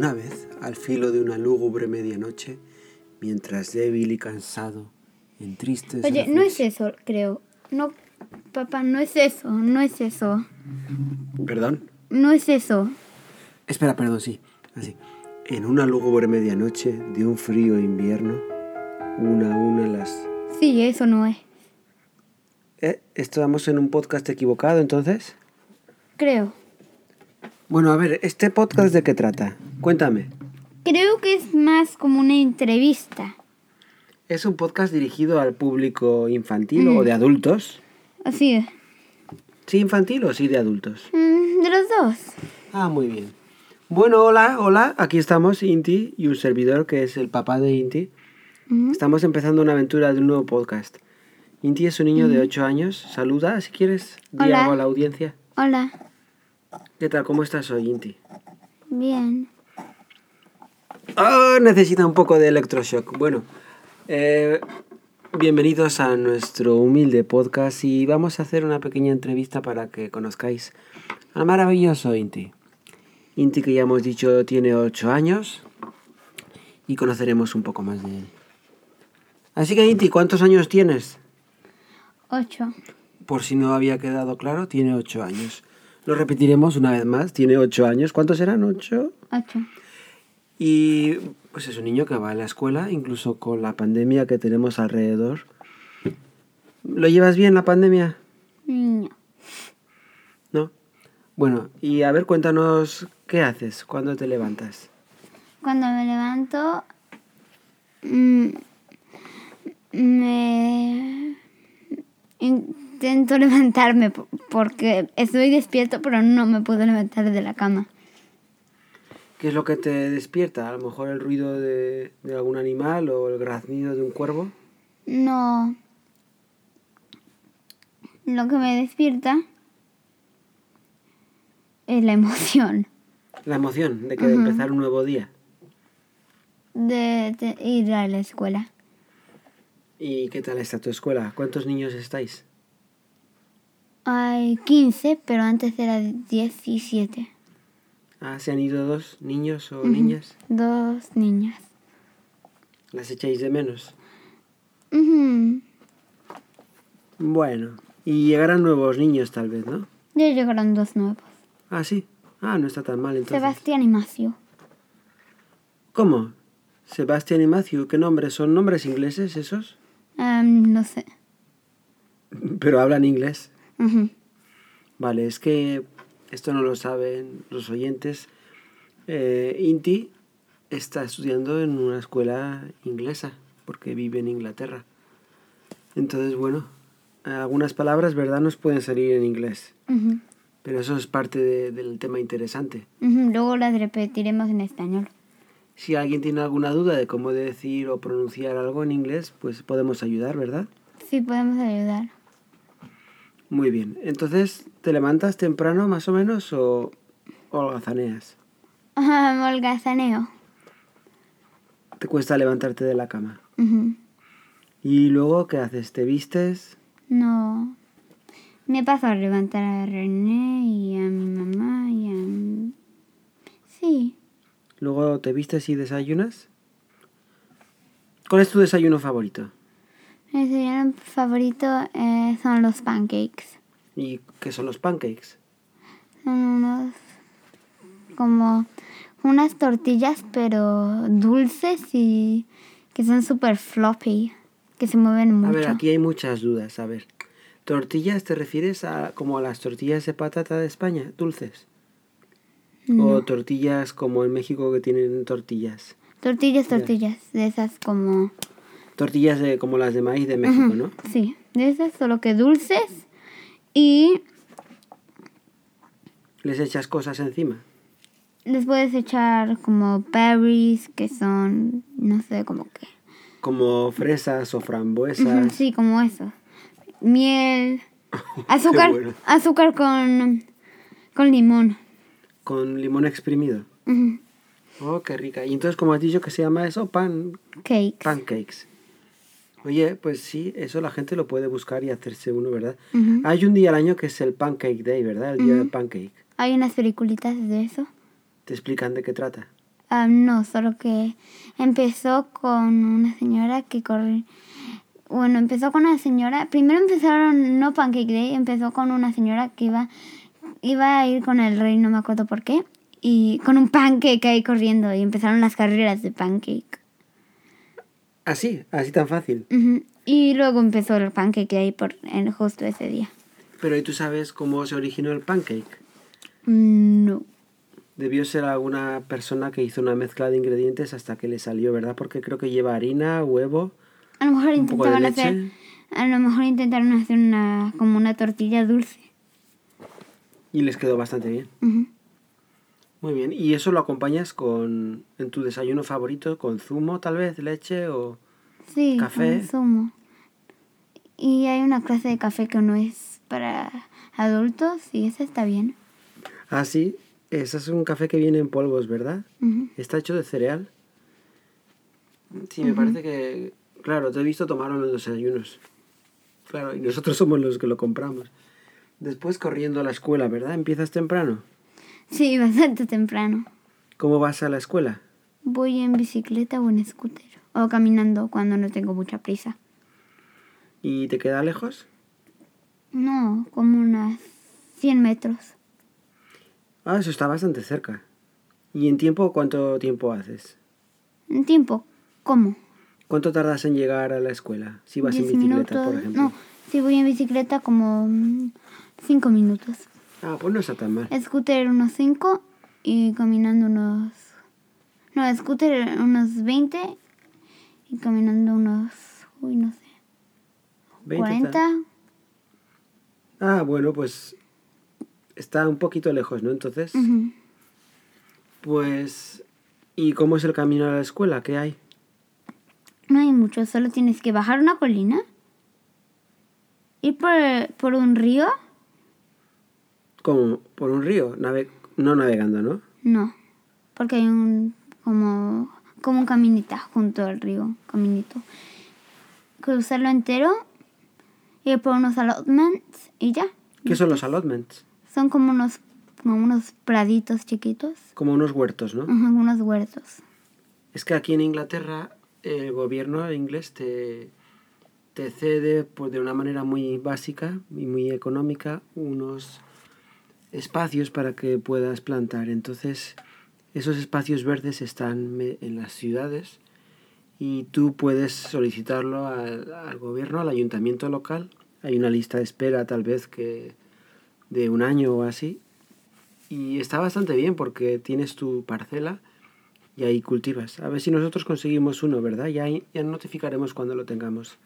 Una vez, al filo de una lúgubre medianoche, mientras débil y cansado, en tristes... Oye, no es eso, creo. No, papá, no es eso, no es eso. ¿Perdón? No es eso. Espera, perdón, sí. Así. En una lúgubre medianoche de un frío invierno, una a una las... Sí, eso no es. ¿Eh? ¿Estamos en un podcast equivocado entonces? Creo. Bueno, a ver, ¿este podcast de qué trata? Cuéntame. Creo que es más como una entrevista. ¿Es un podcast dirigido al público infantil o de adultos? Así es. ¿Sí infantil o sí de adultos? Mm, de los dos. Ah, muy bien. Bueno, hola, hola, aquí estamos, Inti, y un servidor que es el papá de Inti. Estamos empezando una aventura de un nuevo podcast. Inti es un niño de 8 años. Saluda, si quieres, di Hola. algo a la audiencia. Hola. ¿Qué tal? ¿Cómo estás hoy, Inti? Bien. Ah, necesita un poco de electroshock. Bueno, eh, bienvenidos a nuestro humilde podcast y vamos a hacer una pequeña entrevista para que conozcáis al maravilloso Inti. Inti, que ya hemos dicho, tiene 8 años y conoceremos un poco más de él. Así que, Inti, ¿cuántos años tienes? Ocho. Por si no había quedado claro, tiene 8 años. Lo repetiremos una vez más, tiene 8 años. ¿Cuántos serán? ¿8? Ocho. Y pues es un niño que va a la escuela, incluso con la pandemia que tenemos alrededor. ¿Lo llevas bien la pandemia? No. ¿No? Bueno, y a ver, cuéntanos qué haces cuando te levantas. Cuando me levanto, mm, me intento levantarme porque estoy despierto, pero no me puedo levantar de la cama. ¿Qué es lo que te despierta? A lo mejor el ruido de, de algún animal o el graznido de un cuervo. No. Lo que me despierta es la emoción La emoción de que de empezar un nuevo día. de, de ir a la escuela. ¿Y qué tal está tu escuela? ¿Cuántos niños estáis? Hay 15, pero antes era 17. Ah, ¿se han ido dos niños o niñas? Dos niñas. ¿Las echáis de menos? Ujú. Bueno, y llegarán nuevos niños tal vez, ¿no? Ya llegaron dos nuevos. Ah, sí. Ah, no está tan mal entonces. Sebastián y Macio. ¿Cómo? Sebastián y Matthew, ¿qué nombres? ¿Son nombres ingleses esos? Em, no sé. Pero hablan inglés. Vale, es que esto no lo saben los oyentes. Eh, Inti está estudiando en una escuela inglesa, porque vive en Inglaterra. Entonces, bueno, algunas palabras, ¿verdad?, nos pueden salir en inglés. Ujú. Pero eso es parte de- del tema interesante. Ujú, Luego las repetiremos en español. Si alguien tiene alguna duda de cómo decir o pronunciar algo en inglés, pues podemos ayudar, ¿verdad? Sí, podemos ayudar. Muy bien. Entonces, ¿te levantas temprano más o menos o holgazaneas? Molgazaneo. ¿Te cuesta levantarte de la cama? ¿Y luego qué haces? ¿Te vistes? No. Me paso a levantar a René y a mi mamá y a mi... Sí. ¿Luego te vistes y desayunas? ¿Cuál es tu desayuno favorito? Mi desayuno favorito eh, son los pancakes. ¿Y qué son los pancakes? Son unos... como unas tortillas pero dulces y que son súper floppy. Que se mueven mucho. A ver, aquí hay muchas dudas. A ver, ¿tortillas te refieres a como a las tortillas de patata de España, dulces? ¿O tortillas como en México que tienen tortillas? Tortillas, tortillas. De esas como... Tortillas de, como las de maíz de México, ¿no? Sí, de esas solo que dulces y Les echas cosas encima. les puedes echar como berries que son, no sé, como que... Como fresas o frambuesas. Sí, como eso. Miel, azúcar, bueno. azúcar con, con limón. Con limón exprimido. Oh, qué rica. Y entonces, como has dicho que se llama eso, pan, Cakes. pancakes. Oye, pues sí, eso la gente lo puede buscar y hacerse uno, ¿verdad? Hay un día al año que es el Pancake Day, ¿verdad? El día del pancake. Hay unas peliculitas de eso. ¿Te explican de qué trata? Ah, no, solo que empezó con una señora que corre. Bueno, empezó con una señora. Primero empezaron, no Pancake Day, empezó con una señora que iba, iba a ir con el rey, no me acuerdo por qué. Y con un pancake ahí corriendo. Y empezaron las carreras de pancake. Así, así tan fácil. Y luego empezó el pancake ahí por, en justo ese día. Pero ¿y tú sabes cómo se originó el pancake? No. Debió ser alguna persona que hizo una mezcla de ingredientes hasta que le salió, ¿verdad? Porque creo que lleva harina, huevo, A lo mejor un poco de intentaban leche. hacer. A lo mejor intentaron hacer una como una tortilla dulce. Y les quedó bastante bien. Ujú. Muy bien. ¿Y eso lo acompañas con en tu desayuno favorito con zumo, tal vez, leche o Sí, Café. con zumo. Y hay una clase de café que no es para adultos y ese está bien. Ah, sí. Ese es un café que viene en polvos, ¿verdad? Está hecho de cereal. Sí, me parece que... Claro, te he visto tomarlo en los desayunos. Claro, y nosotros somos los que lo compramos. Después corriendo a la escuela, ¿verdad? ¿Empiezas temprano? Sí, bastante temprano. ¿Cómo vas a la escuela? Voy en bicicleta o en scooter. O caminando cuando no tengo mucha prisa. ¿Y te queda lejos? No, como unas 100 metros. Ah, eso está bastante cerca. ¿Y en tiempo cuánto tiempo haces? En tiempo, ¿cómo? ¿Cuánto tardas en llegar a la escuela? Si vas en 10 bicicleta, minutos. por ejemplo. No, si voy en bicicleta como 5 minutos. Ah, pues no está tan mal. Scooter unos 5 y caminando unos... No, scooter unos 20 y caminando unos... Uy, no sé. 20 está- 40. Ah, bueno, pues está un poquito lejos, ¿no? Entonces, pues... ¿Y cómo es el camino a la escuela? ¿Qué hay? No hay mucho, solo tienes que bajar una colina, ir por, por un río, Como por un río, nave... no navegando, ¿no? no, porque hay un como, como un caminita junto al río, caminito. Cruzarlo entero, ir por unos allotments y ya. ¿Qué son los allotments? Son como unos, como unos praditos chiquitos, Como unos huertos, ¿no? ujú, unos huertos. Es que aquí en Inglaterra el gobierno inglés te, te cede pues, de una manera muy básica y muy económica unos espacios para que puedas plantar. Entonces, esos espacios verdes están en las ciudades y tú puedes solicitarlo al, al gobierno, al ayuntamiento local. Hay una lista de espera tal vez que de un año o así. Y está bastante bien porque tienes tu parcela y ahí cultivas. A ver si nosotros conseguimos uno, ¿verdad? Ya, ya notificaremos cuando lo tengamos.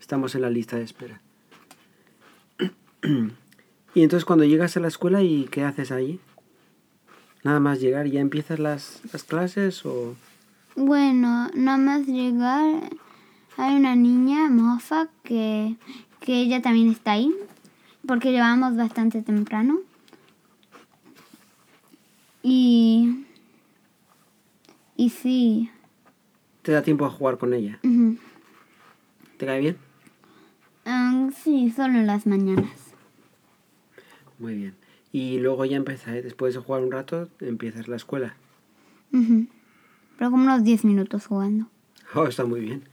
Estamos en la lista de espera. y entonces cuando llegas a la escuela, ¿y qué haces allí? Nada más llegar, ¿ya empiezas las, las clases o...? Bueno, nada más llegar, hay una niña, Mofa, que, que ella también está ahí, porque llevamos bastante temprano. Y, y sí, ¿Te da tiempo a jugar con ella? ¿Te cae bien? Ah, sí, solo en las mañanas. Muy bien. Y luego ya empiezas, ¿eh? después de jugar un rato, empiezas la escuela. Ujú. Pero como unos 10 minutos jugando. Oh, está muy bien.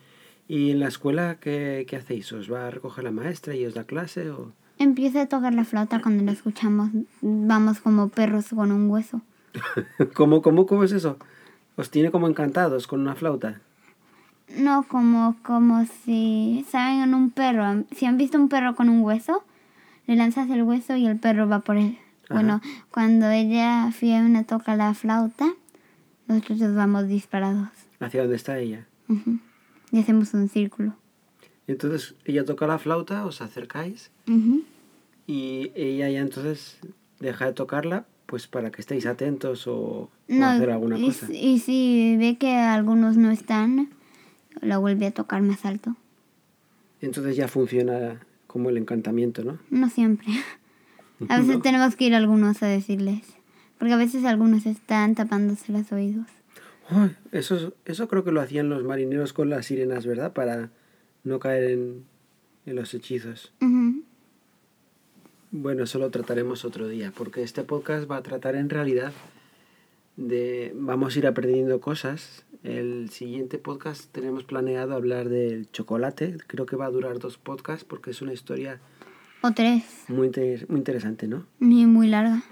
¿Y en la escuela qué, qué hacéis? ¿Os va a recoger la maestra y os da clase o...? Empieza a tocar la flauta cuando la escuchamos. Vamos como perros con un hueso. ¿Cómo, cómo, cómo es eso? ¿Os tiene como encantados con una flauta? No como, como si, ¿saben? En un perro. Si han visto un perro con un hueso, le lanzas el hueso y el perro va por él. Bueno, cuando ella Fiona toca la flauta, nosotros vamos disparados. ¿Hacia dónde está ella? Y hacemos un círculo. Entonces ella toca la flauta, os acercáis y ella ya entonces deja de tocarla pues para que estéis atentos o, hacer alguna y, cosa. y si ve que algunos no están, la vuelve a tocar más alto. Entonces ya funciona como el encantamiento, ¿no? No siempre. A veces tenemos que ir algunos a decirles. Porque a veces algunos están tapándose los oídos. Uy, eso, eso creo que lo hacían los marineros con las sirenas, ¿verdad? Para no caer en, en los hechizos. Ujú. Bueno, eso lo trataremos otro día, porque este podcast va a tratar en realidad de vamos a ir aprendiendo cosas. El siguiente podcast tenemos planeado hablar del chocolate. Creo que va a durar dos podcasts porque es una historia O tres. muy, inter- muy interesante, ¿no? Ni muy larga.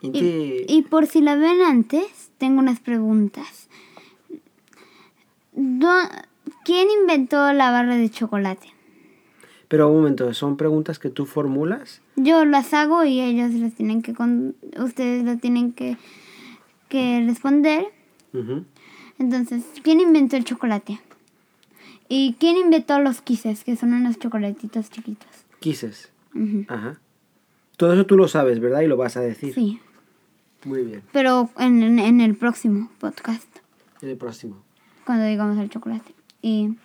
Y, y por si la ven antes, tengo unas preguntas. ¿Quién inventó la barra de chocolate? Pero un momento, ¿son preguntas que tú formulas? Yo las hago y ellos las tienen que con- ustedes lo tienen que, que responder. Ujú. Entonces, ¿quién inventó el chocolate? ¿Y quién inventó los quises, que son unos chocolatitos chiquitos? Quises. Ajá. Todo eso tú lo sabes, ¿verdad? Y lo vas a decir. Sí, Muy bien. pero en, en- en el próximo podcast, En el próximo. cuando digamos el chocolate. Y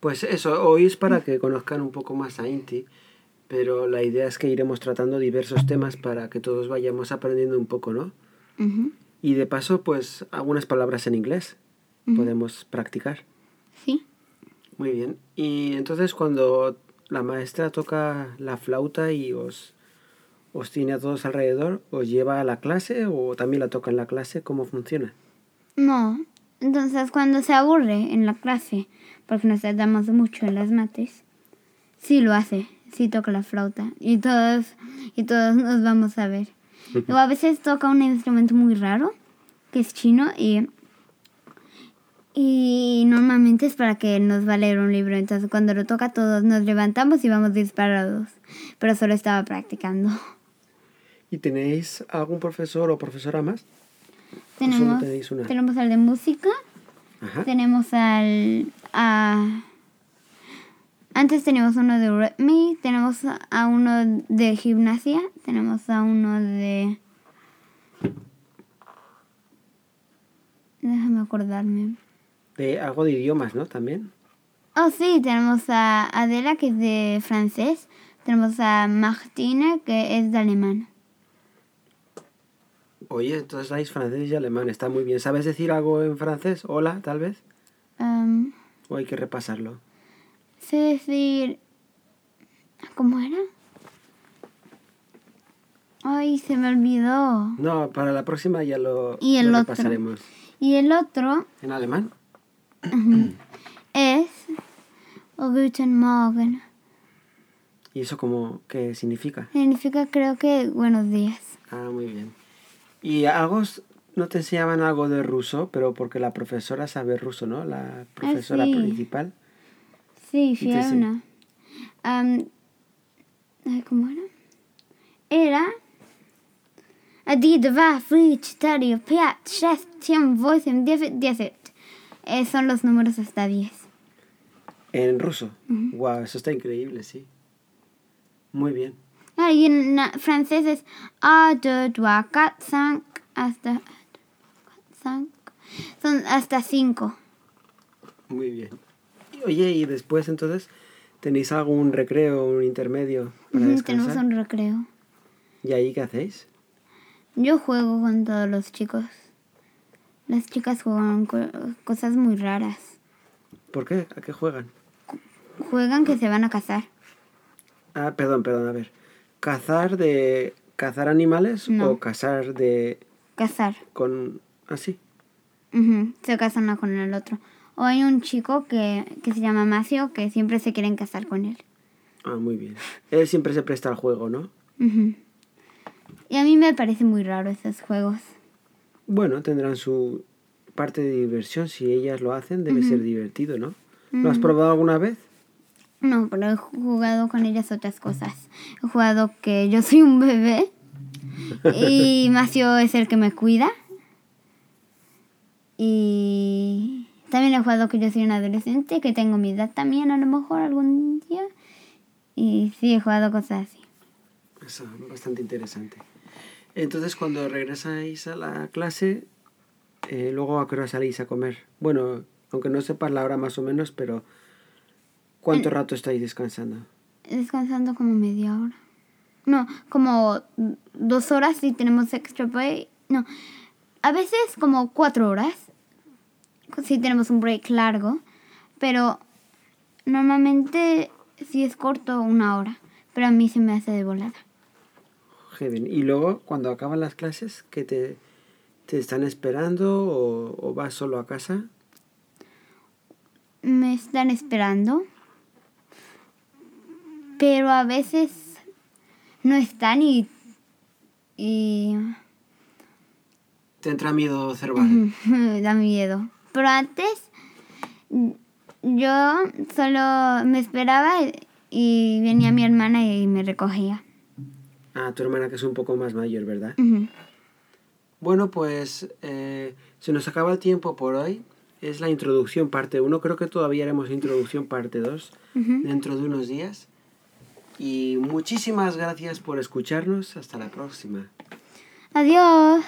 Pues eso, hoy es para que conozcan un poco más a Inti, pero la idea es que iremos tratando diversos temas para que todos vayamos aprendiendo un poco, ¿no? ujú, Y de paso, pues algunas palabras en inglés podemos practicar. sí, Muy bien. Y entonces cuando la maestra toca la flauta y os, os tiene a todos alrededor, ¿os lleva a la clase o también la toca en la clase? ¿Cómo funciona? no. Entonces, cuando se aburre en la clase, porque nos tardamos mucho en las mates, sí lo hace, sí toca la flauta y todos y todos nos vamos a ver. Luego a veces toca un instrumento muy raro, que es chino y y normalmente es para que nos va a leer un libro. Entonces cuando lo toca todos nos levantamos y vamos disparados. Pero solo estaba practicando. ¿Y tenéis algún profesor o profesora más? Tenemos, tenemos al de música, Ajá. tenemos al... A, antes teníamos uno de rhythm, tenemos a- uno de gimnasia, tenemos a uno de... Déjame acordarme. De algo de idiomas, ¿no? También. Oh, sí, tenemos a Adela, que es de francés. Tenemos a Martine, que es de alemán. Oye, entonces dais francés y alemán, está muy bien. ¿Sabes decir algo en francés? Hola, tal vez. ¿O hay que repasarlo? Sé decir... ¿Cómo era? Ay, se me olvidó. No, para la próxima ya lo, Y el lo otro. repasaremos. Y el otro ¿En alemán? es... Guten Morgen. ¿Y eso como qué significa? Significa creo que buenos días. Ah, muy bien. ¿Y algo, no te enseñaban algo de ruso? Pero porque la profesora sabe ruso, ¿no? La profesora Ah, sí. principal. Sí. Am, ay, ¿Cómo era? Era... Adi, dva, fri, sedm, osm, devět, deset. Eh, son los números hasta 10. En ruso. Wow, eso está increíble, sí. Muy bien. Ah, y en francés es A, 2, 3, 4, 5, hasta... cinq. Son hasta 5. Muy bien. Oye, y después entonces, ¿tenéis algún recreo, un intermedio para Tenemos descansar? un recreo. ¿Y ahí qué hacéis? Yo juego con todos los chicos. Las chicas juegan co- cosas muy raras. ¿Por qué? ¿A qué juegan? Juegan que se van a casar. Ah, perdón, perdón, a ver. ¿Cazar de... cazar animales No. o cazar de... Casar. con... así? Se casan uno con el otro. O hay un chico que, que se llama Macio que siempre se quieren casar con él. Ah, muy bien. Él siempre se presta al juego, ¿no? Ujú. Y a mí me parece muy raro esos juegos. Bueno, tendrán su parte de diversión. Si ellas lo hacen, debe ser divertido, ¿no? ¿Lo has probado alguna vez? No, pero he jugado con ellas otras cosas. He jugado que yo soy un bebé y Macio es el que me cuida. Y también he jugado que yo soy un adolescente, que tengo mi edad también a lo mejor algún día. Y sí, he jugado cosas así. Eso, bastante interesante. Entonces, cuando regresáis a la clase, eh, luego a qué hora salís a comer. Bueno, aunque no sepas la hora más o menos, pero ¿cuánto rato estáis descansando? Descansando como media hora. No, como dos horas si tenemos extra break. No, a veces como cuatro horas si tenemos un break largo. Pero normalmente si es corto una hora. Pero a mí se me hace de volada. Bien. Y luego, cuando acaban las clases, ¿qué te, ¿Te están esperando o, o vas solo a casa? Me están esperando. Pero a veces no están y... y ¿Te entra miedo observar? da miedo. Pero antes yo solo me esperaba y venía mi hermana y me recogía. Ah, tu hermana que es un poco más mayor, ¿verdad? Bueno, pues eh, se nos acaba el tiempo por hoy. Es la introducción parte 1. Creo que todavía haremos introducción parte 2 Ujú. dentro de unos días. Y muchísimas gracias por escucharnos. Hasta la próxima. Adiós.